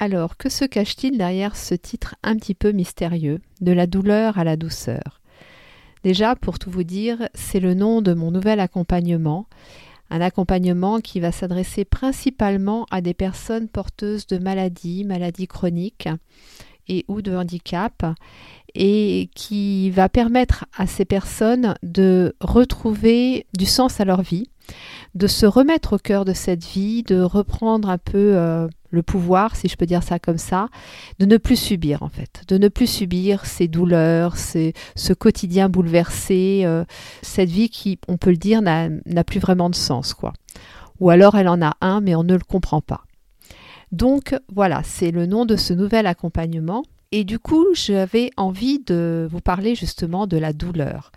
Alors, que se cache-t-il derrière ce titre un petit peu mystérieux, de la douleur à la douceur? Déjà, pour tout vous dire, c'est le nom de mon nouvel accompagnement, un accompagnement qui va s'adresser principalement à des personnes porteuses de maladies, maladies chroniques et ou de handicap, et qui va permettre à ces personnes de retrouver du sens à leur vie, de se remettre au cœur de cette vie, de reprendre un peu euh, le pouvoir, si je peux dire ça comme ça, de ne plus subir en fait, de ne plus subir ces douleurs, ce quotidien bouleversé, euh, cette vie qui, on peut le dire, n'a plus vraiment de sens quoi. Ou alors elle en a un, mais on ne le comprend pas. Donc voilà, c'est le nom de ce nouvel accompagnement. Et du coup, j'avais envie de vous parler justement de la douleur.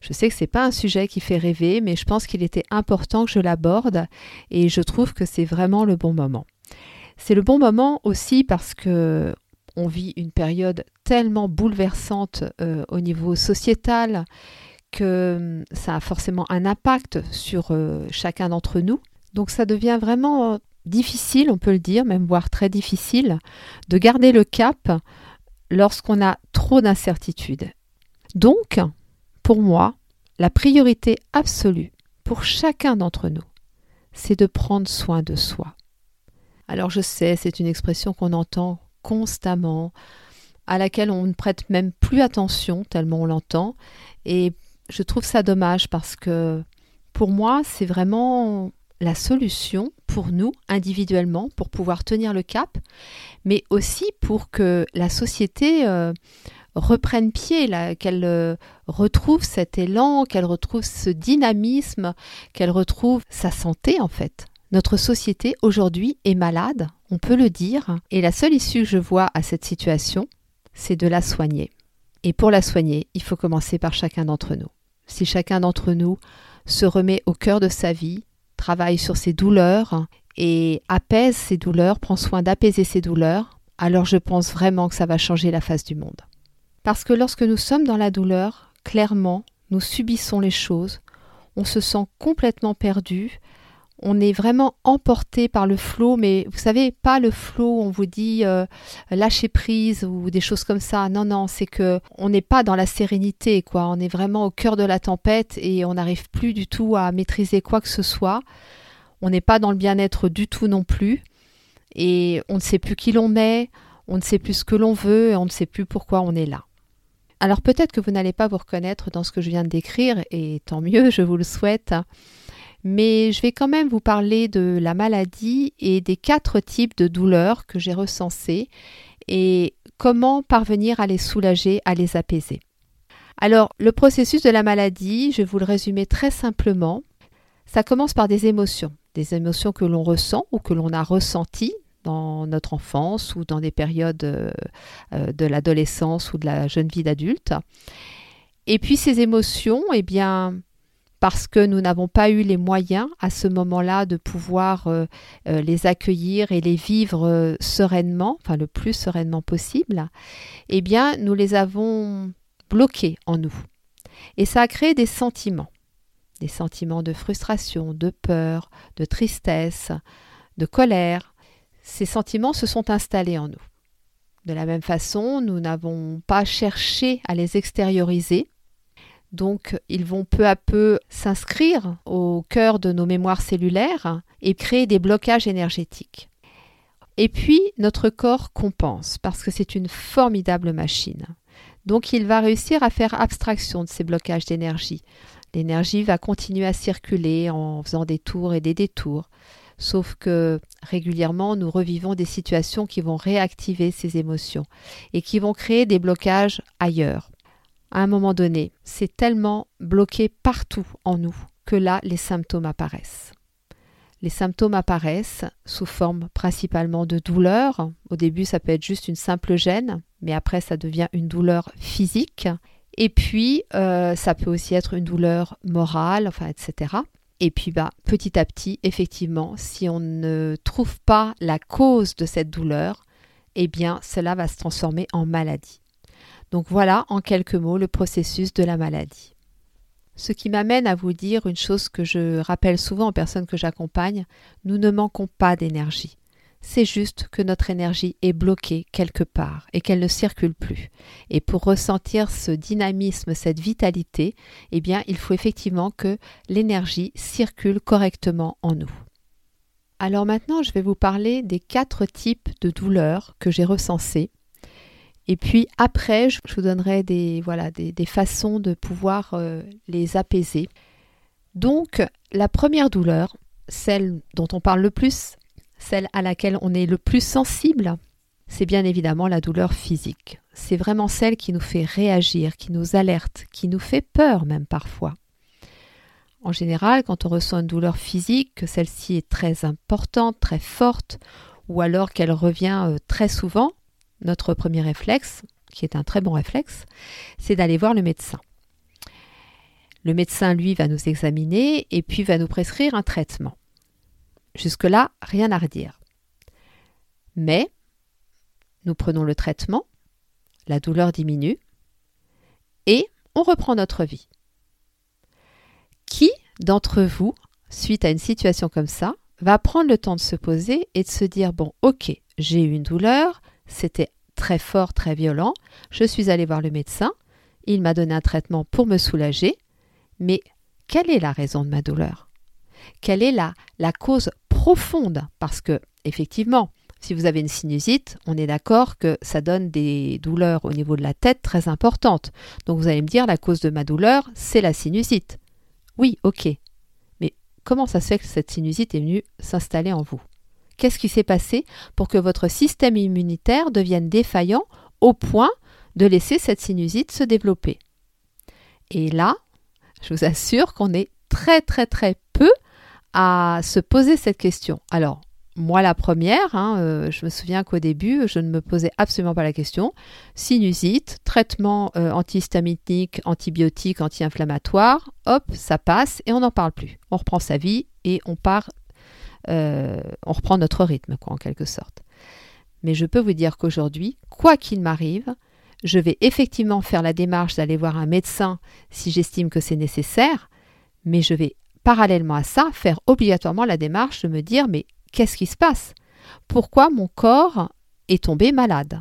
Je sais que ce n'est pas un sujet qui fait rêver, mais je pense qu'il était important que je l'aborde et je trouve que c'est vraiment le bon moment. C'est le bon moment aussi parce que on vit une période tellement bouleversante euh, au niveau sociétal que hum, ça a forcément un impact sur euh, chacun d'entre nous. Donc ça devient vraiment difficile, on peut le dire, même voire très difficile, de garder le cap lorsqu'on a trop d'incertitudes. Donc, pour moi, la priorité absolue pour chacun d'entre nous, c'est de prendre soin de soi. Alors je sais, c'est une expression qu'on entend constamment, à laquelle on ne prête même plus attention tellement on l'entend, et je trouve ça dommage parce que pour moi, c'est vraiment la solution pour nous individuellement, pour pouvoir tenir le cap, mais aussi pour que la société euh, reprenne pied, qu'elle euh, retrouve cet élan, qu'elle retrouve ce dynamisme, qu'elle retrouve sa santé en fait. Notre société aujourd'hui est malade, on peut le dire, et la seule issue que je vois à cette situation, c'est de la soigner. Et pour la soigner, il faut commencer par chacun d'entre nous. Si chacun d'entre nous se remet au cœur de sa vie, travaille sur ses douleurs et apaise ses douleurs, prend soin d'apaiser ses douleurs, alors je pense vraiment que ça va changer la face du monde. Parce que lorsque nous sommes dans la douleur, clairement, nous subissons les choses, on se sent complètement perdu, on est vraiment emporté par le flot, mais vous savez, pas le flot, on vous dit euh, lâcher prise ou des choses comme ça. Non, non, c'est que on n'est pas dans la sérénité, quoi. On est vraiment au cœur de la tempête et on n'arrive plus du tout à maîtriser quoi que ce soit. On n'est pas dans le bien-être du tout non plus. Et on ne sait plus qui l'on est, on ne sait plus ce que l'on veut et on ne sait plus pourquoi on est là. Alors peut-être que vous n'allez pas vous reconnaître dans ce que je viens de décrire, et tant mieux, je vous le souhaite. Mais je vais quand même vous parler de la maladie et des quatre types de douleurs que j'ai recensées et comment parvenir à les soulager, à les apaiser. Alors, le processus de la maladie, je vais vous le résumer très simplement. Ça commence par des émotions, des émotions que l'on ressent ou que l'on a ressenties dans notre enfance ou dans des périodes euh, euh, de l'adolescence ou de la jeune vie d'adulte. Et puis ces émotions, eh bien, parce que nous n'avons pas eu les moyens à ce moment-là de pouvoir euh, les accueillir et les vivre sereinement, enfin le plus sereinement possible, eh bien, nous les avons bloqués en nous. Et ça a créé des sentiments, des sentiments de frustration, de peur, de tristesse, de colère, ces sentiments se sont installés en nous. De la même façon, nous n'avons pas cherché à les extérioriser. Donc, ils vont peu à peu s'inscrire au cœur de nos mémoires cellulaires et créer des blocages énergétiques. Et puis, notre corps compense parce que c'est une formidable machine. Donc, il va réussir à faire abstraction de ces blocages d'énergie. L'énergie va continuer à circuler en faisant des tours et des détours. Sauf que régulièrement, nous revivons des situations qui vont réactiver ces émotions et qui vont créer des blocages ailleurs. À un moment donné, c'est tellement bloqué partout en nous que là, les symptômes apparaissent. les symptômes apparaissent sous forme principalement de douleur. Au début, ça peut être juste une simple gêne, mais après, ça devient une douleur physique. Et puis, euh, ça peut aussi être une douleur morale, enfin, etc. Et puis, bah, petit à petit, effectivement, si on ne trouve pas la cause de cette douleur, eh bien, cela va se transformer en maladie. Donc voilà, en quelques mots, le processus de la maladie. Ce qui m'amène à vous dire une chose que je rappelle souvent aux personnes que j'accompagne, nous ne manquons pas d'énergie. C'est juste que notre énergie est bloquée quelque part et qu'elle ne circule plus. Et pour ressentir ce dynamisme, cette vitalité, eh bien, il faut effectivement que l'énergie circule correctement en nous. Alors maintenant, je vais vous parler des quatre types de douleurs que j'ai recensées et puis après, je vous donnerai des, voilà, des, façons de pouvoir euh, les apaiser. Donc, la première douleur, celle dont on parle le plus, celle à laquelle on est le plus sensible, c'est bien évidemment la douleur physique. C'est vraiment celle qui nous fait réagir, qui nous alerte, qui nous fait peur même parfois. En général, quand on ressent une douleur physique, que celle-ci est très importante, très forte, ou alors qu'elle revient euh, très souvent, notre premier réflexe, qui est un très bon réflexe, c'est d'aller voir le médecin. Le médecin, lui, va nous examiner et puis va nous prescrire un traitement. Jusque-là, rien à redire. Mais nous prenons le traitement, la douleur diminue et on reprend notre vie. Qui d'entre vous, suite à une situation comme ça, va prendre le temps de se poser et de se dire, bon, ok, j'ai eu une douleur, c'était très fort, très violent. Je suis allée voir le médecin. Il m'a donné un traitement pour me soulager. Mais quelle est la raison de ma douleur? Quelle est la, la cause profonde? Parce que, effectivement, si vous avez une sinusite, on est d'accord que ça donne des douleurs au niveau de la tête très importantes. Donc vous allez me dire, la cause de ma douleur, c'est la sinusite. Oui, ok. Mais comment ça se fait que cette sinusite est venue s'installer en vous? Qu'est-ce qui s'est passé pour que votre système immunitaire devienne défaillant au point de laisser cette sinusite se développer? Et là, je vous assure qu'on est très très très peu à se poser cette question. Alors, moi la première, hein, euh, je me souviens qu'au début, je ne me posais absolument pas la question. Sinusite, traitement euh, antihistaminique, antibiotique, anti-inflammatoire, hop, ça passe et on n'en parle plus. On reprend sa vie et on part euh, on reprend notre rythme, quoi, en quelque sorte. Mais je peux vous dire qu'aujourd'hui, quoi qu'il m'arrive, je vais effectivement faire la démarche d'aller voir un médecin si j'estime que c'est nécessaire, mais je vais parallèlement à ça faire obligatoirement la démarche de me dire mais qu'est-ce qui se passe? Pourquoi mon corps est tombé malade?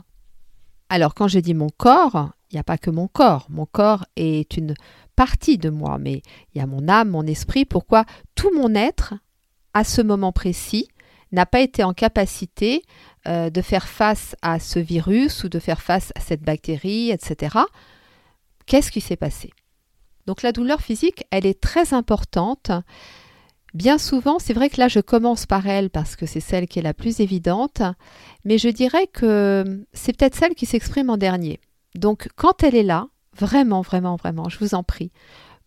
Alors quand je dis mon corps, il n'y a pas que mon corps. Mon corps est une partie de moi, mais il y a mon âme, mon esprit. Pourquoi tout mon être à ce moment précis, n'a pas été en capacité euh, de faire face à ce virus ou de faire face à cette bactérie, etc. Qu'est-ce qui s'est passé? Donc la douleur physique, elle est très importante. Bien souvent, c'est vrai que là, je commence par elle parce que c'est celle qui est la plus évidente, mais je dirais que c'est peut-être celle qui s'exprime en dernier. Donc quand elle est là, vraiment, vraiment, vraiment, je vous en prie,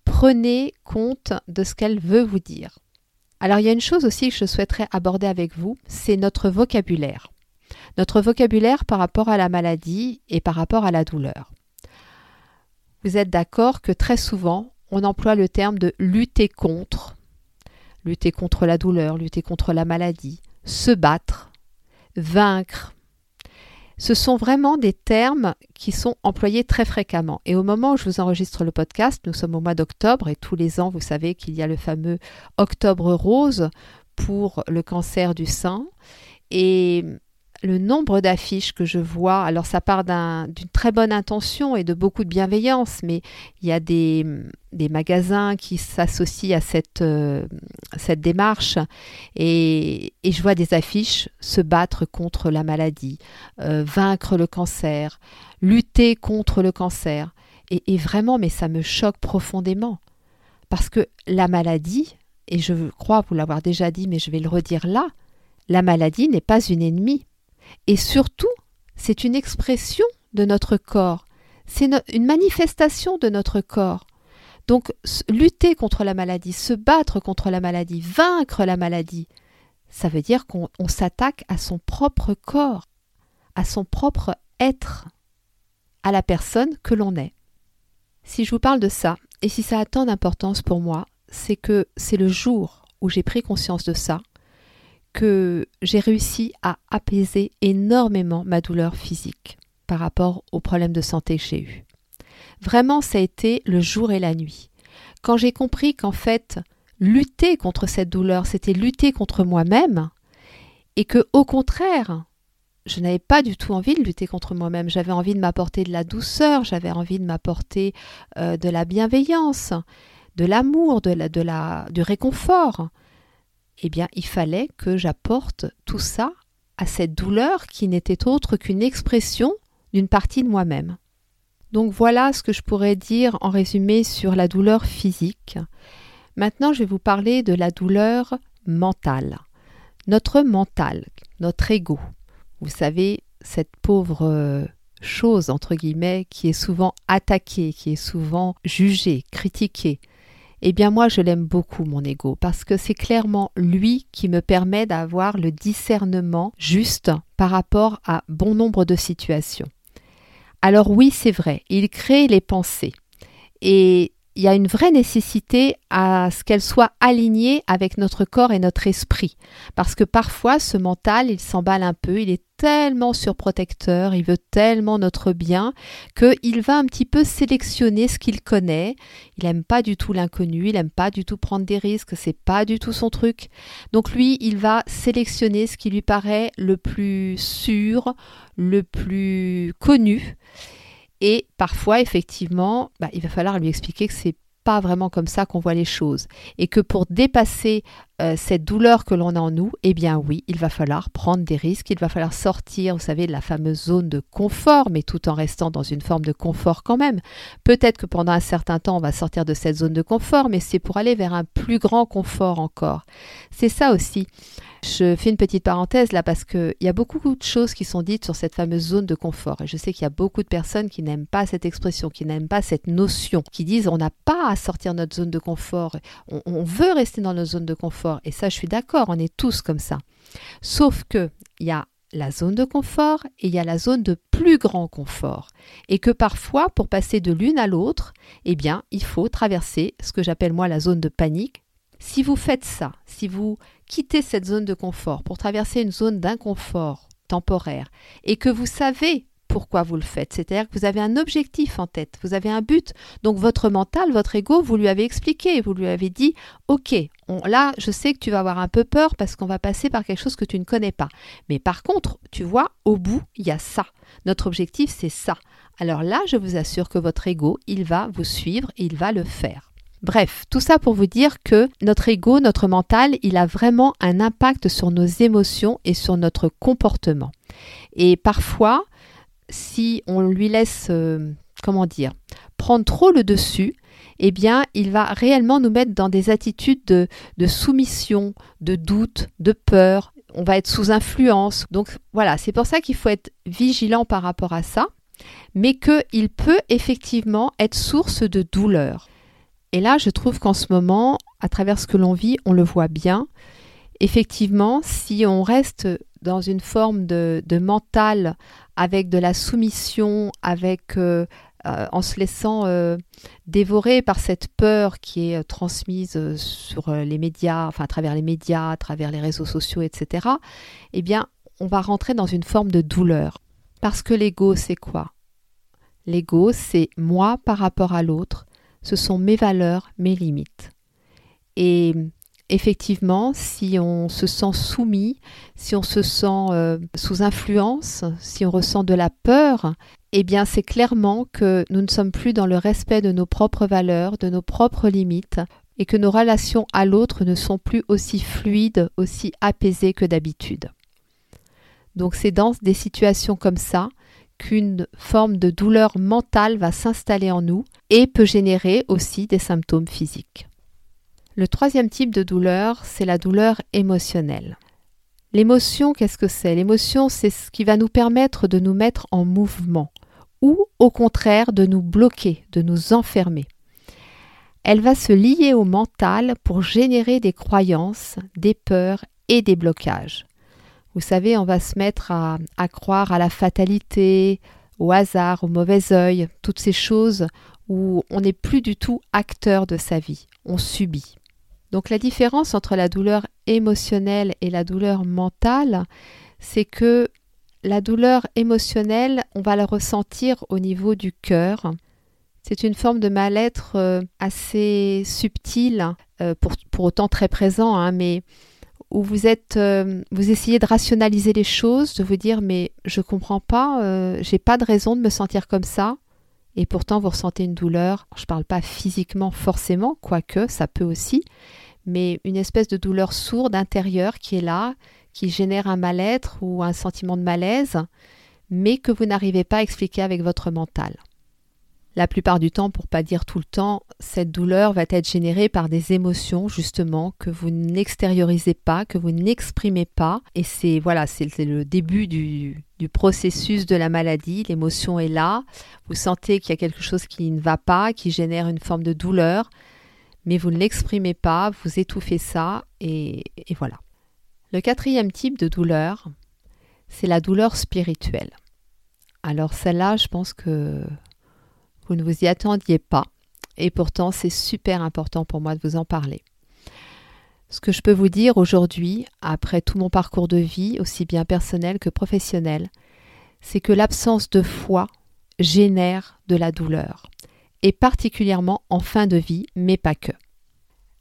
prenez compte de ce qu'elle veut vous dire. Alors il y a une chose aussi que je souhaiterais aborder avec vous, c'est notre vocabulaire. Notre vocabulaire par rapport à la maladie et par rapport à la douleur. Vous êtes d'accord que très souvent, on emploie le terme de lutter contre, lutter contre la douleur, lutter contre la maladie, se battre, vaincre, ce sont vraiment des termes qui sont employés très fréquemment. Et au moment où je vous enregistre le podcast, nous sommes au mois d'octobre et tous les ans, vous savez qu'il y a le fameux Octobre rose pour le cancer du sein. Et le nombre d'affiches que je vois, alors ça part d'une très bonne intention et de beaucoup de bienveillance, mais il y a des, magasins qui s'associent à cette, euh, démarche et, je vois des affiches se battre contre la maladie, euh, vaincre le cancer, lutter contre le cancer. Et, et vraiment, mais ça me choque profondément parce que la maladie, et je crois vous l'avoir déjà dit, mais je vais le redire là, la maladie n'est pas une ennemie et surtout, c'est une expression de notre corps, c'est une manifestation de notre corps. Donc lutter contre la maladie, se battre contre la maladie, vaincre la maladie, ça veut dire qu'on s'attaque à son propre corps, à son propre être, à la personne que l'on est. Si je vous parle de ça, et si ça a tant d'importance pour moi, c'est que c'est le jour où j'ai pris conscience de ça que j'ai réussi à apaiser énormément ma douleur physique par rapport aux problèmes de santé que j'ai eus. Vraiment, ça a été le jour et la nuit. Quand j'ai compris qu'en fait, lutter contre cette douleur, c'était lutter contre moi-même, et que au contraire, je n'avais pas du tout envie de lutter contre moi-même. J'avais envie de m'apporter de la douceur, j'avais envie de m'apporter euh, de la bienveillance, de l'amour, de la, de la, du réconfort. Eh bien, il fallait que j'apporte tout ça à cette douleur qui n'était autre qu'une expression d'une partie de moi-même. Donc voilà ce que je pourrais dire en résumé sur la douleur physique. Maintenant, je vais vous parler de la douleur mentale. Notre mental, notre ego. Vous savez, cette pauvre chose, entre guillemets, qui est souvent attaquée, qui est souvent jugée, critiquée. Eh bien moi, je l'aime beaucoup, mon ego, parce que c'est clairement lui qui me permet d'avoir le discernement juste par rapport à bon nombre de situations. Alors oui, c'est vrai, il crée les pensées. Et il y a une vraie nécessité à ce qu'elle soit alignée avec notre corps et notre esprit. Parce que parfois, ce mental, il s'emballe un peu, il est tellement surprotecteur, il veut tellement notre bien, qu'il va un petit peu sélectionner ce qu'il connaît. Il n'aime pas du tout l'inconnu, il n'aime pas du tout prendre des risques, c'est pas du tout son truc. Donc lui, il va sélectionner ce qui lui paraît le plus sûr, le plus connu. Et parfois, effectivement, bah, il va falloir lui expliquer que c'est pas vraiment comme ça qu'on voit les choses. Et que pour dépasser euh, cette douleur que l'on a en nous, eh bien oui, il va falloir prendre des risques, il va falloir sortir, vous savez, de la fameuse zone de confort, mais tout en restant dans une forme de confort quand même. Peut-être que pendant un certain temps, on va sortir de cette zone de confort, mais c'est pour aller vers un plus grand confort encore. C'est ça aussi. Je fais une petite parenthèse là parce qu'il y a beaucoup de choses qui sont dites sur cette fameuse zone de confort. Et je sais qu'il y a beaucoup de personnes qui n'aiment pas cette expression, qui n'aiment pas cette notion, qui disent on n'a pas à sortir notre zone de confort, on, on veut rester dans notre zone de confort. Et ça, je suis d'accord, on est tous comme ça. Sauf que il y a la zone de confort et il y a la zone de plus grand confort. Et que parfois, pour passer de l'une à l'autre, eh bien, il faut traverser ce que j'appelle moi la zone de panique, si vous faites ça, si vous quittez cette zone de confort pour traverser une zone d'inconfort temporaire et que vous savez pourquoi vous le faites. C'est-à-dire que vous avez un objectif en tête, vous avez un but. Donc votre mental, votre ego, vous lui avez expliqué, vous lui avez dit, ok, là, je sais que tu vas avoir un peu peur parce qu'on va passer par quelque chose que tu ne connais pas. Mais par contre, tu vois, au bout, il y a ça. Notre objectif, c'est ça. Alors là, je vous assure que votre ego, il va vous suivre et il va le faire. Bref, tout ça pour vous dire que notre ego, notre mental, il a vraiment un impact sur nos émotions et sur notre comportement. Et parfois, si on lui laisse, euh, comment dire, prendre trop le dessus, eh bien, il va réellement nous mettre dans des attitudes de, de soumission, de doute, de peur. On va être sous influence. Donc voilà, c'est pour ça qu'il faut être vigilant par rapport à ça, mais qu'il peut effectivement être source de douleur. Et là, je trouve qu'en ce moment, à travers ce que l'on vit, on le voit bien. Effectivement, si on reste dans une forme de, mental avec de la soumission, avec euh, euh, en se laissant euh, dévorer par cette peur qui est transmise sur les médias, enfin à travers les médias, à travers les réseaux sociaux, etc. Eh bien, on va rentrer dans une forme de douleur. Parce que l'ego, c'est quoi? L'ego, c'est moi par rapport à l'autre, ce sont mes valeurs, mes limites. Et effectivement, si on se sent soumis, si on se sent euh, sous influence, si on ressent de la peur, eh bien c'est clairement que nous ne sommes plus dans le respect de nos propres valeurs, de nos propres limites, et que nos relations à l'autre ne sont plus aussi fluides, aussi apaisées que d'habitude. Donc c'est dans des situations comme ça qu'une forme de douleur mentale va s'installer en nous et peut générer aussi des symptômes physiques. Le troisième type de douleur, c'est la douleur émotionnelle. L'émotion, qu'est-ce que c'est? L'émotion, c'est ce qui va nous permettre de nous mettre en mouvement ou au contraire de nous bloquer, de nous enfermer. Elle va se lier au mental pour générer des croyances, des peurs et des blocages. Vous savez, on va se mettre à, croire à la fatalité, au hasard, au mauvais œil, toutes ces choses où on n'est plus du tout acteur de sa vie, on subit. Donc la différence entre la douleur émotionnelle et la douleur mentale, c'est que la douleur émotionnelle, on va la ressentir au niveau du cœur. C'est une forme de mal-être euh, assez subtile, euh, pour, autant très présent, hein, mais où vous êtes, euh, vous essayez de rationaliser les choses, de vous dire mais je comprends pas, j'ai pas de raison de me sentir comme ça, et pourtant vous ressentez une douleur. Je ne parle pas physiquement forcément, quoique ça peut aussi, mais une espèce de douleur sourde intérieure qui est là, qui génère un mal-être ou un sentiment de malaise, mais que vous n'arrivez pas à expliquer avec votre mental. La plupart du temps, pour pas dire tout le temps, cette douleur va être générée par des émotions justement que vous n'extériorisez pas, que vous n'exprimez pas, et c'est voilà, c'est le début du, du processus de la maladie. L'émotion est là, vous sentez qu'il y a quelque chose qui ne va pas, qui génère une forme de douleur, mais vous ne l'exprimez pas, vous étouffez ça, et, voilà. Le quatrième type de douleur, c'est la douleur spirituelle. Alors celle-là, je pense que vous ne vous y attendiez pas, et pourtant c'est super important pour moi de vous en parler. Ce que je peux vous dire aujourd'hui, après tout mon parcours de vie, aussi bien personnel que professionnel, c'est que l'absence de foi génère de la douleur, et particulièrement en fin de vie, mais pas que.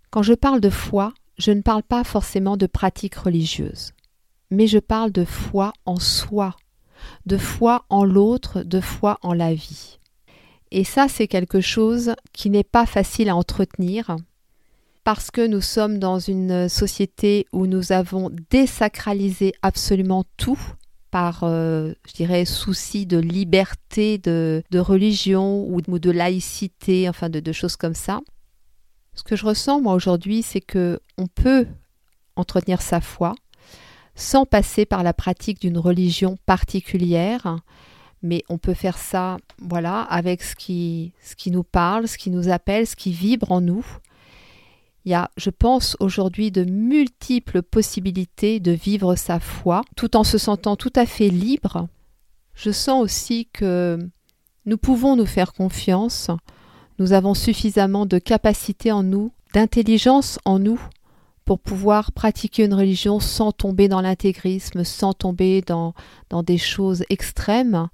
Quand je parle de foi, je ne parle pas forcément de pratiques religieuses, mais je parle de foi en soi, de foi en l'autre, de foi en la vie. Et ça, c'est quelque chose qui n'est pas facile à entretenir parce que nous sommes dans une société où nous avons désacralisé absolument tout par, euh, je dirais, souci de liberté de, religion ou de, laïcité, enfin de, de choses comme ça. Ce que je ressens moi aujourd'hui, c'est que on peut entretenir sa foi sans passer par la pratique d'une religion particulière, mais on peut faire ça, voilà, avec ce qui, ce qui nous parle, ce qui nous appelle, ce qui vibre en nous. Il y a, je pense, aujourd'hui de multiples possibilités de vivre sa foi tout en se sentant tout à fait libre. Je sens aussi que nous pouvons nous faire confiance, nous avons suffisamment de capacité en nous, d'intelligence en nous, pour pouvoir pratiquer une religion sans tomber dans l'intégrisme, sans tomber dans, dans des choses extrêmes,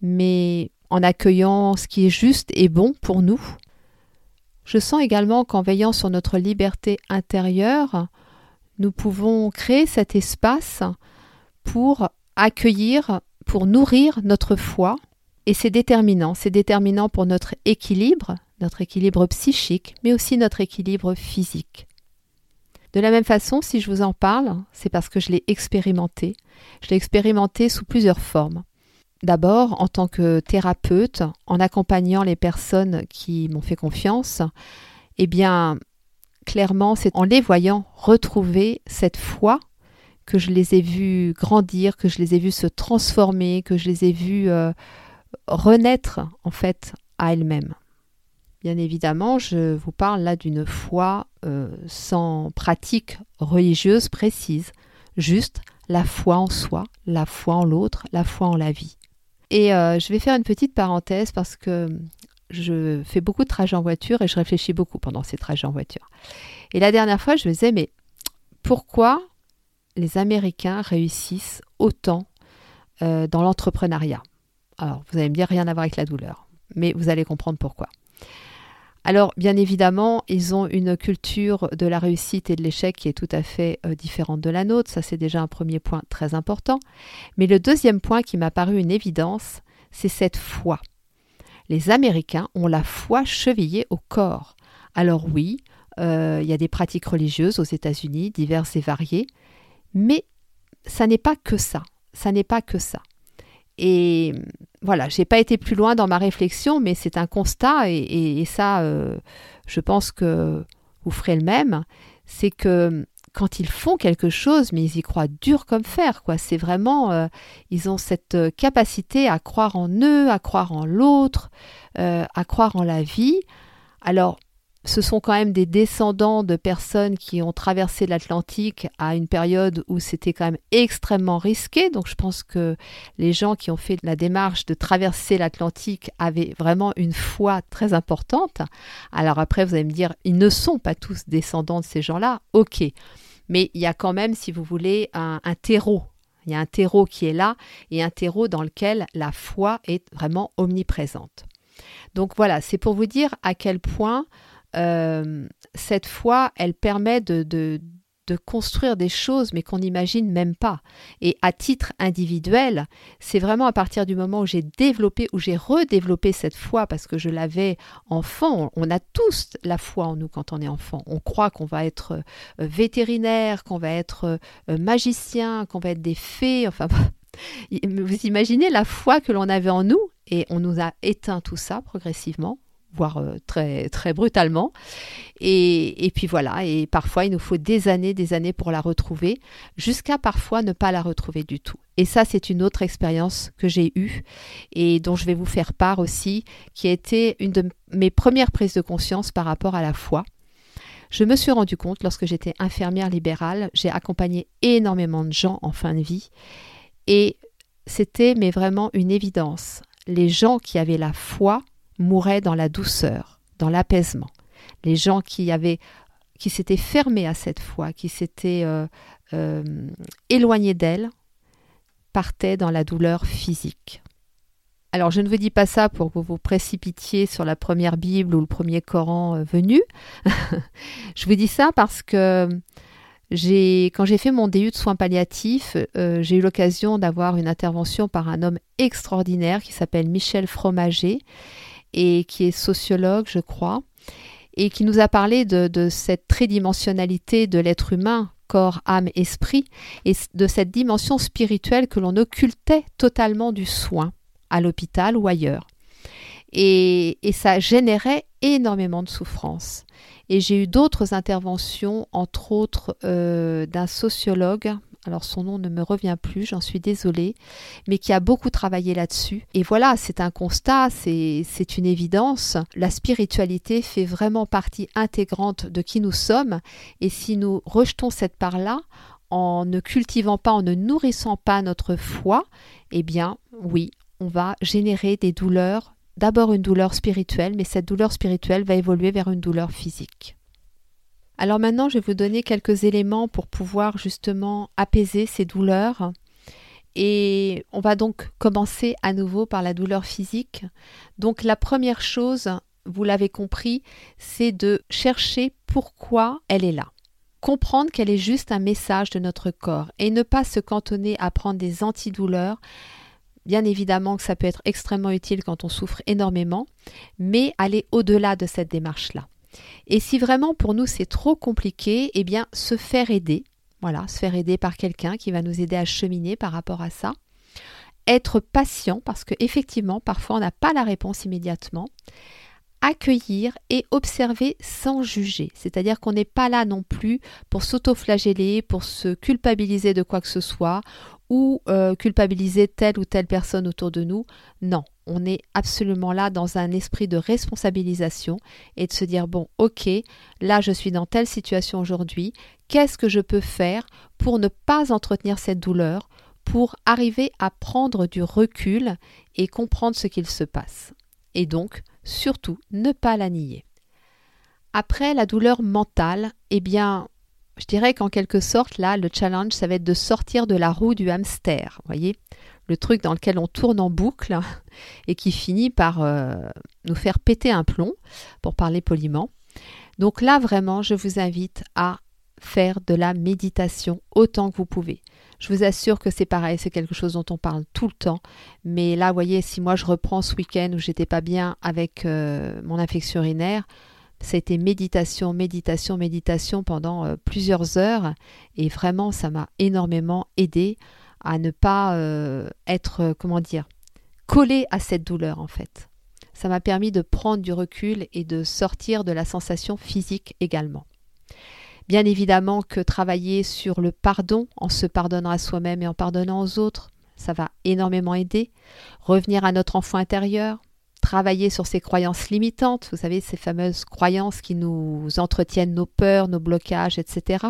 mais en accueillant ce qui est juste et bon pour nous. Je sens également qu'en veillant sur notre liberté intérieure, nous pouvons créer cet espace pour accueillir, pour nourrir notre foi et c'est déterminant, c'est déterminant pour notre équilibre, notre équilibre psychique, mais aussi notre équilibre physique. De la même façon, si je vous en parle, c'est parce que je l'ai expérimenté. Je l'ai expérimenté sous plusieurs formes. D'abord, en tant que thérapeute, en accompagnant les personnes qui m'ont fait confiance, eh bien, clairement, c'est en les voyant retrouver cette foi que je les ai vus grandir, que je les ai vus se transformer, que je les ai vus euh, renaître en fait à elle-même. Bien évidemment, je vous parle là d'une foi euh, sans pratique religieuse précise, juste la foi en soi, la foi en l'autre, la foi en la vie. Et euh, je vais faire une petite parenthèse parce que je fais beaucoup de trajets en voiture et je réfléchis beaucoup pendant ces trajets en voiture. Et la dernière fois, je me disais, mais pourquoi les Américains réussissent autant euh, dans l'entrepreneuriat? Alors, vous allez me dire rien à voir avec la douleur, mais vous allez comprendre pourquoi. Alors, bien évidemment, ils ont une culture de la réussite et de l'échec qui est tout à fait euh, différente de la nôtre. Ça, c'est déjà un premier point très important. Mais le deuxième point qui m'a paru une évidence, c'est cette foi. Les Américains ont la foi chevillée au corps. Alors oui, euh, il y a des pratiques religieuses aux États-Unis, diverses et variées, mais ça n'est pas que ça. Ça n'est pas que ça. Et voilà, j'ai pas été plus loin dans ma réflexion, mais c'est un constat, et, ça, euh, je pense que vous ferez le même, c'est que quand ils font quelque chose, mais ils y croient dur comme fer, quoi. C'est vraiment, euh, ils ont cette capacité à croire en eux, à croire en l'autre, euh, à croire en la vie. Alors, ce sont quand même des descendants de personnes qui ont traversé l'Atlantique à une période où c'était quand même extrêmement risqué. Donc je pense que les gens qui ont fait la démarche de traverser l'Atlantique avaient vraiment une foi très importante. Alors après, vous allez me dire, ils ne sont pas tous descendants de ces gens-là. Ok. Mais il y a quand même, si vous voulez, un, terreau il y a un terreau qui est là et un terreau dans lequel la foi est vraiment omniprésente. Donc voilà, c'est pour vous dire à quel point euh, cette foi, elle permet de, de, construire des choses, mais qu'on n'imagine même pas. Et à titre individuel, c'est vraiment à partir du moment où j'ai développé, où j'ai redéveloppé cette foi, parce que je l'avais enfant. On a tous la foi en nous quand on est enfant. On croit qu'on va être euh, vétérinaire, qu'on va être euh, magicien, qu'on va être des fées. Enfin, vous imaginez la foi que l'on avait en nous, et on nous a éteint tout ça progressivement voire euh, très, très brutalement. Et, puis voilà, et parfois il nous faut des années, des années pour la retrouver, jusqu'à parfois ne pas la retrouver du tout. Et ça, c'est une autre expérience que j'ai eue et dont je vais vous faire part aussi, qui a été une de mes premières prises de conscience par rapport à la foi. Je me suis rendu compte lorsque j'étais infirmière libérale, j'ai accompagné énormément de gens en fin de vie et c'était mais vraiment une évidence. Les gens qui avaient la foi mouraient dans la douceur, dans l'apaisement. Les gens qui avaient qui s'étaient fermés à cette foi, qui s'étaient euh, euh, éloignés d'elle, partaient dans la douleur physique. Alors je ne vous dis pas ça pour que vous vous précipitiez sur la première Bible ou le premier Coran euh, venu. je vous dis ça parce que quand j'ai fait mon DU de soins palliatifs, j'ai eu l'occasion d'avoir une intervention par un homme extraordinaire qui s'appelle Michel Fromager et qui est sociologue, je crois, et qui nous a parlé de, cette tridimensionnalité de l'être humain, corps, âme, esprit, et de cette dimension spirituelle que l'on occultait totalement du soin, à l'hôpital ou ailleurs. Et, ça générait énormément de souffrance. Et j'ai eu d'autres interventions, entre autres euh, d'un sociologue, alors son nom ne me revient plus, j'en suis désolée, mais qui a beaucoup travaillé là-dessus. Et voilà, c'est un constat, c'est une évidence. La spiritualité fait vraiment partie intégrante de qui nous sommes, et si nous rejetons cette part-là, en ne cultivant pas, en ne nourrissant pas notre foi, eh bien oui, on va générer des douleurs, d'abord une douleur spirituelle, mais cette douleur spirituelle va évoluer vers une douleur physique. Alors maintenant, je vais vous donner quelques éléments pour pouvoir justement apaiser ces douleurs. Et on va donc commencer à nouveau par la douleur physique. Donc la première chose, vous l'avez compris, c'est de chercher pourquoi elle est là. Comprendre qu'elle est juste un message de notre corps et ne pas se cantonner à prendre des antidouleurs. Bien évidemment que ça peut être extrêmement utile quand on souffre énormément, mais aller au-delà de cette démarche-là. Et si vraiment pour nous c'est trop compliqué, eh bien se faire aider, voilà, se faire aider par quelqu'un qui va nous aider à cheminer par rapport à ça. Être patient parce que effectivement parfois on n'a pas la réponse immédiatement. Accueillir et observer sans juger, c'est-à-dire qu'on n'est pas là non plus pour s'auto-flageller, pour se culpabiliser de quoi que ce soit ou euh, culpabiliser telle ou telle personne autour de nous. Non, on est absolument là dans un esprit de responsabilisation et de se dire bon, ok, là je suis dans telle situation aujourd'hui, qu'est-ce que je peux faire pour ne pas entretenir cette douleur, pour arriver à prendre du recul et comprendre ce qu'il se passe? Et donc, surtout, ne pas la nier. Après la douleur mentale, eh bien, je dirais qu'en quelque sorte, là, le challenge, ça va être de sortir de la roue du hamster, voyez? Le truc dans lequel on tourne en boucle et qui finit par euh, nous faire péter un plomb, pour parler poliment. Donc là, vraiment, je vous invite à faire de la méditation autant que vous pouvez. Je vous assure que c'est pareil, c'est quelque chose dont on parle tout le temps. Mais là, vous voyez, si moi je reprends ce week-end où j'étais pas bien avec euh, mon infection urinaire, ça a été méditation, méditation, méditation pendant euh, plusieurs heures et vraiment ça m'a énormément aidé à ne pas euh, être, euh, comment dire, collé à cette douleur en fait. Ça m'a permis de prendre du recul et de sortir de la sensation physique également. Bien évidemment que travailler sur le pardon en se pardonnant à soi-même et en pardonnant aux autres, ça va énormément aider. Revenir à notre enfant intérieur, travailler sur ces croyances limitantes, vous savez, ces fameuses croyances qui nous entretiennent nos peurs, nos blocages, etc.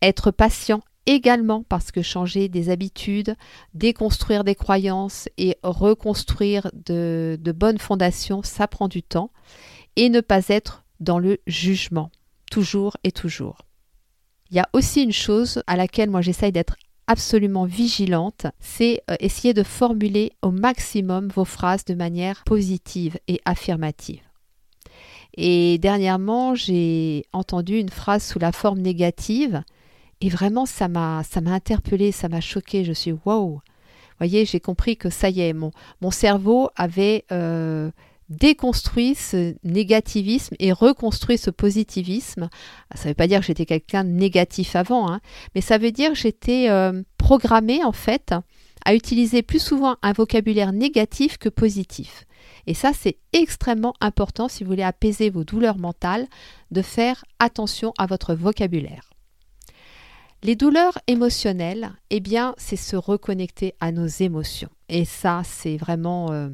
Être patient également parce que changer des habitudes, déconstruire des croyances et reconstruire de, bonnes fondations, ça prend du temps. Et ne pas être dans le jugement, toujours et toujours. Il y a aussi une chose à laquelle moi j'essaye d'être absolument vigilante, c'est euh, essayer de formuler au maximum vos phrases de manière positive et affirmative. Et dernièrement, j'ai entendu une phrase sous la forme négative et vraiment ça m'a ça m'a interpellé, ça m'a choqué. Je suis wow. Voyez, j'ai compris que ça y est, mon, mon cerveau avait euh, déconstruit ce négativisme et reconstruit ce positivisme. Ça ne veut pas dire que j'étais quelqu'un de négatif avant, hein, mais ça veut dire que j'étais euh, programmée en fait à utiliser plus souvent un vocabulaire négatif que positif. Et ça, c'est extrêmement important si vous voulez apaiser vos douleurs mentales, de faire attention à votre vocabulaire. Les douleurs émotionnelles, eh bien, c'est se reconnecter à nos émotions. Et ça, c'est vraiment... Euh,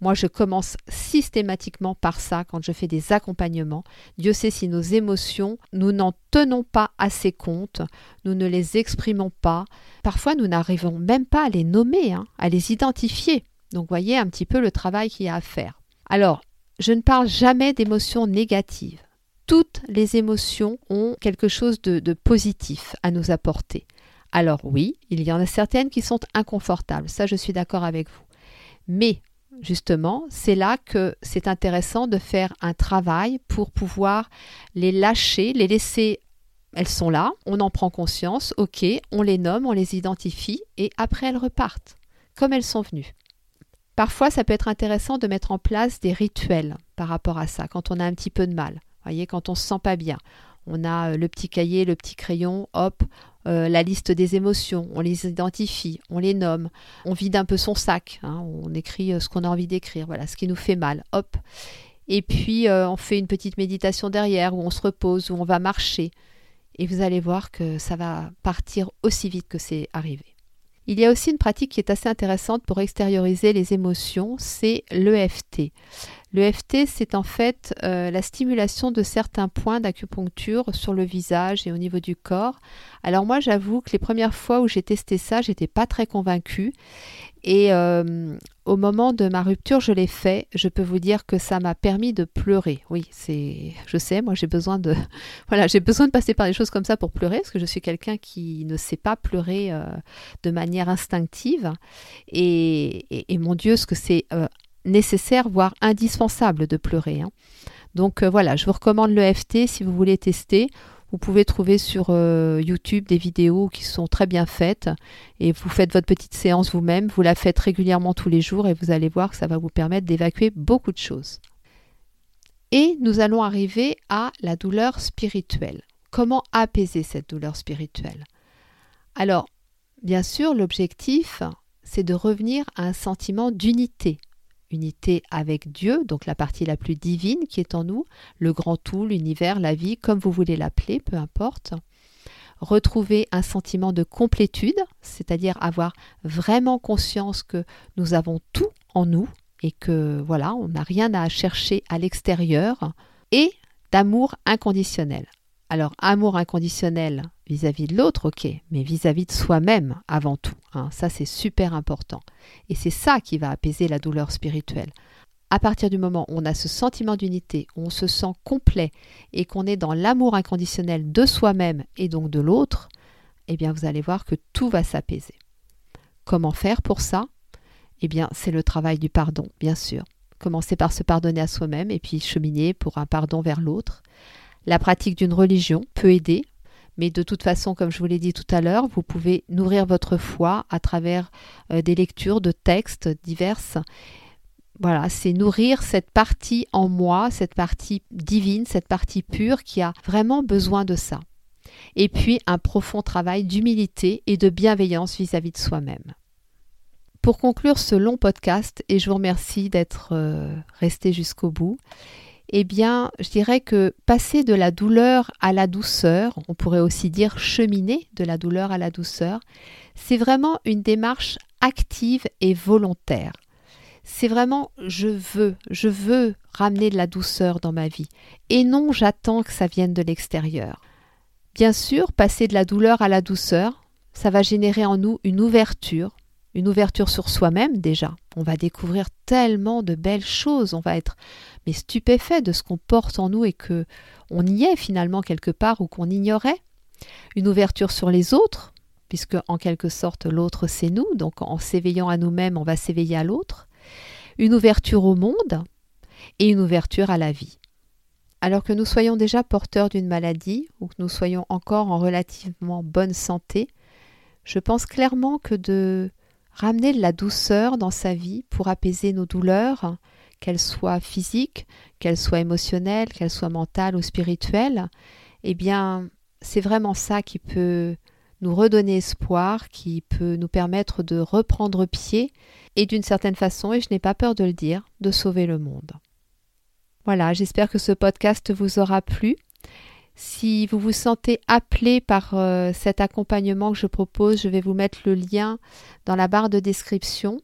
moi, je commence systématiquement par ça quand je fais des accompagnements. Dieu sait si nos émotions, nous n'en tenons pas assez compte, nous ne les exprimons pas. Parfois, nous n'arrivons même pas à les nommer, hein, à les identifier. Donc, voyez un petit peu le travail qu'il y a à faire. Alors, je ne parle jamais d'émotions négatives. Toutes les émotions ont quelque chose de, positif à nous apporter. Alors oui, il y en a certaines qui sont inconfortables, ça je suis d'accord avec vous. Mais justement, c'est là que c'est intéressant de faire un travail pour pouvoir les lâcher, les laisser. Elles sont là, on en prend conscience, ok, on les nomme, on les identifie, et après elles repartent, comme elles sont venues. Parfois, ça peut être intéressant de mettre en place des rituels par rapport à ça, quand on a un petit peu de mal. Voyez, quand on se sent pas bien. On a euh, le petit cahier, le petit crayon, hop, euh, la liste des émotions, on les identifie, on les nomme, on vide un peu son sac, hein, on écrit euh, ce qu'on a envie d'écrire, voilà, ce qui nous fait mal, hop. Et puis on fait une petite méditation derrière où on se repose, où on va marcher. Et vous allez voir que ça va partir aussi vite que c'est arrivé. Il y a aussi une pratique qui est assez intéressante pour extérioriser les émotions, c'est l'EFT. L'EFT, c'est en fait euh, la stimulation de certains points d'acupuncture sur le visage et au niveau du corps. Alors moi, j'avoue que les premières fois où j'ai testé ça, j'étais pas très convaincue. Et euh, au moment de ma rupture, je l'ai fait. Je peux vous dire que ça m'a permis de pleurer. Oui, c'est, je sais, moi j'ai besoin de, voilà, j'ai besoin de passer par des choses comme ça pour pleurer, parce que je suis quelqu'un qui ne sait pas pleurer euh, de manière instinctive. Et, mon Dieu, ce que c'est nécessaire, voire indispensable de pleurer. Hein. Donc euh, voilà, je vous recommande l'EFT si vous voulez tester. Vous pouvez trouver sur euh, YouTube des vidéos qui sont très bien faites et vous faites votre petite séance vous-même, vous la faites régulièrement tous les jours et vous allez voir que ça va vous permettre d'évacuer beaucoup de choses. Et nous allons arriver à la douleur spirituelle. Comment apaiser cette douleur spirituelle? Alors, bien sûr, l'objectif, c'est de revenir à un sentiment d'unité avec Dieu, donc la partie la plus divine qui est en nous, le grand tout, l'univers, la vie, comme vous voulez l'appeler, peu importe. Retrouver un sentiment de complétude, c'est-à-dire avoir vraiment conscience que nous avons tout en nous et que voilà, on n'a rien à chercher à l'extérieur, et d'amour inconditionnel. Alors, amour inconditionnel vis-à-vis de l'autre, ok, mais vis-à-vis de soi-même avant tout. Hein, ça, c'est super important. Et c'est ça qui va apaiser la douleur spirituelle. À partir du moment où on a ce sentiment d'unité, où on se sent complet et qu'on est dans l'amour inconditionnel de soi-même et donc de l'autre, eh bien, vous allez voir que tout va s'apaiser. Comment faire pour ça? Eh bien, c'est le travail du pardon, bien sûr. Commencer par se pardonner à soi-même et puis cheminer pour un pardon vers l'autre. La pratique d'une religion peut aider, mais de toute façon, comme je vous l'ai dit tout à l'heure, vous pouvez nourrir votre foi à travers euh, des lectures de textes diverses. Voilà, c'est nourrir cette partie en moi, cette partie divine, cette partie pure qui a vraiment besoin de ça. Et puis un profond travail d'humilité et de bienveillance vis-à-vis de soi-même. Pour conclure ce long podcast, et je vous remercie d'être euh, resté jusqu'au bout, eh bien, je dirais que passer de la douleur à la douceur, on pourrait aussi dire cheminer de la douleur à la douceur, c'est vraiment une démarche active et volontaire. c'est vraiment je veux, je veux ramener de la douceur dans ma vie. Et non, j'attends que ça vienne de l'extérieur. Bien sûr, passer de la douleur à la douceur, ça va générer en nous une ouverture, une ouverture sur soi-même déjà. On va découvrir tellement de belles choses, on va être mais stupéfait de ce qu'on porte en nous et que on y est finalement quelque part ou qu'on ignorait. Une ouverture sur les autres, puisque en quelque sorte l'autre c'est nous, donc en s'éveillant à nous-mêmes, on va s'éveiller à l'autre. Une ouverture au monde et une ouverture à la vie. Alors que nous soyons déjà porteurs d'une maladie ou que nous soyons encore en relativement bonne santé, je pense clairement que de ramener de la douceur dans sa vie pour apaiser nos douleurs, qu'elles soient physiques, qu'elles soient émotionnelles, qu'elles soient mentales ou spirituelles, eh bien, c'est vraiment ça qui peut nous redonner espoir, qui peut nous permettre de reprendre pied et d'une certaine façon, et je n'ai pas peur de le dire, de sauver le monde. Voilà, j'espère que ce podcast vous aura plu. Si vous vous sentez appelé par euh, cet accompagnement que je propose, je vais vous mettre le lien dans la barre de description.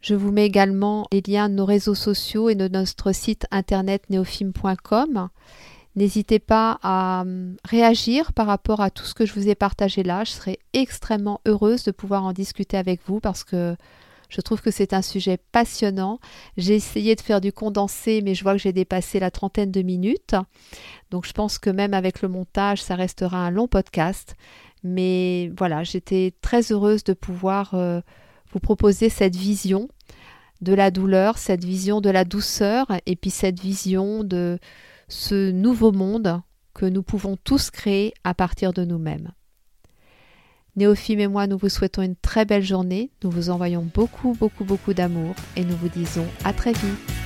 Je vous mets également les liens de nos réseaux sociaux et de notre site internet neofilm.com. N'hésitez pas à hum, réagir par rapport à tout ce que je vous ai partagé là. Je serai extrêmement heureuse de pouvoir en discuter avec vous parce que je trouve que c'est un sujet passionnant. J'ai essayé de faire du condensé, mais je vois que j'ai dépassé la trentaine de minutes. Donc je pense que même avec le montage, ça restera un long podcast. Mais voilà, j'étais très heureuse de pouvoir euh, vous proposer cette vision de la douleur, cette vision de la douceur, et puis cette vision de ce nouveau monde que nous pouvons tous créer à partir de nous-mêmes. Néophime et moi, nous vous souhaitons une très belle journée, nous vous envoyons beaucoup, beaucoup, beaucoup d'amour et nous vous disons à très vite.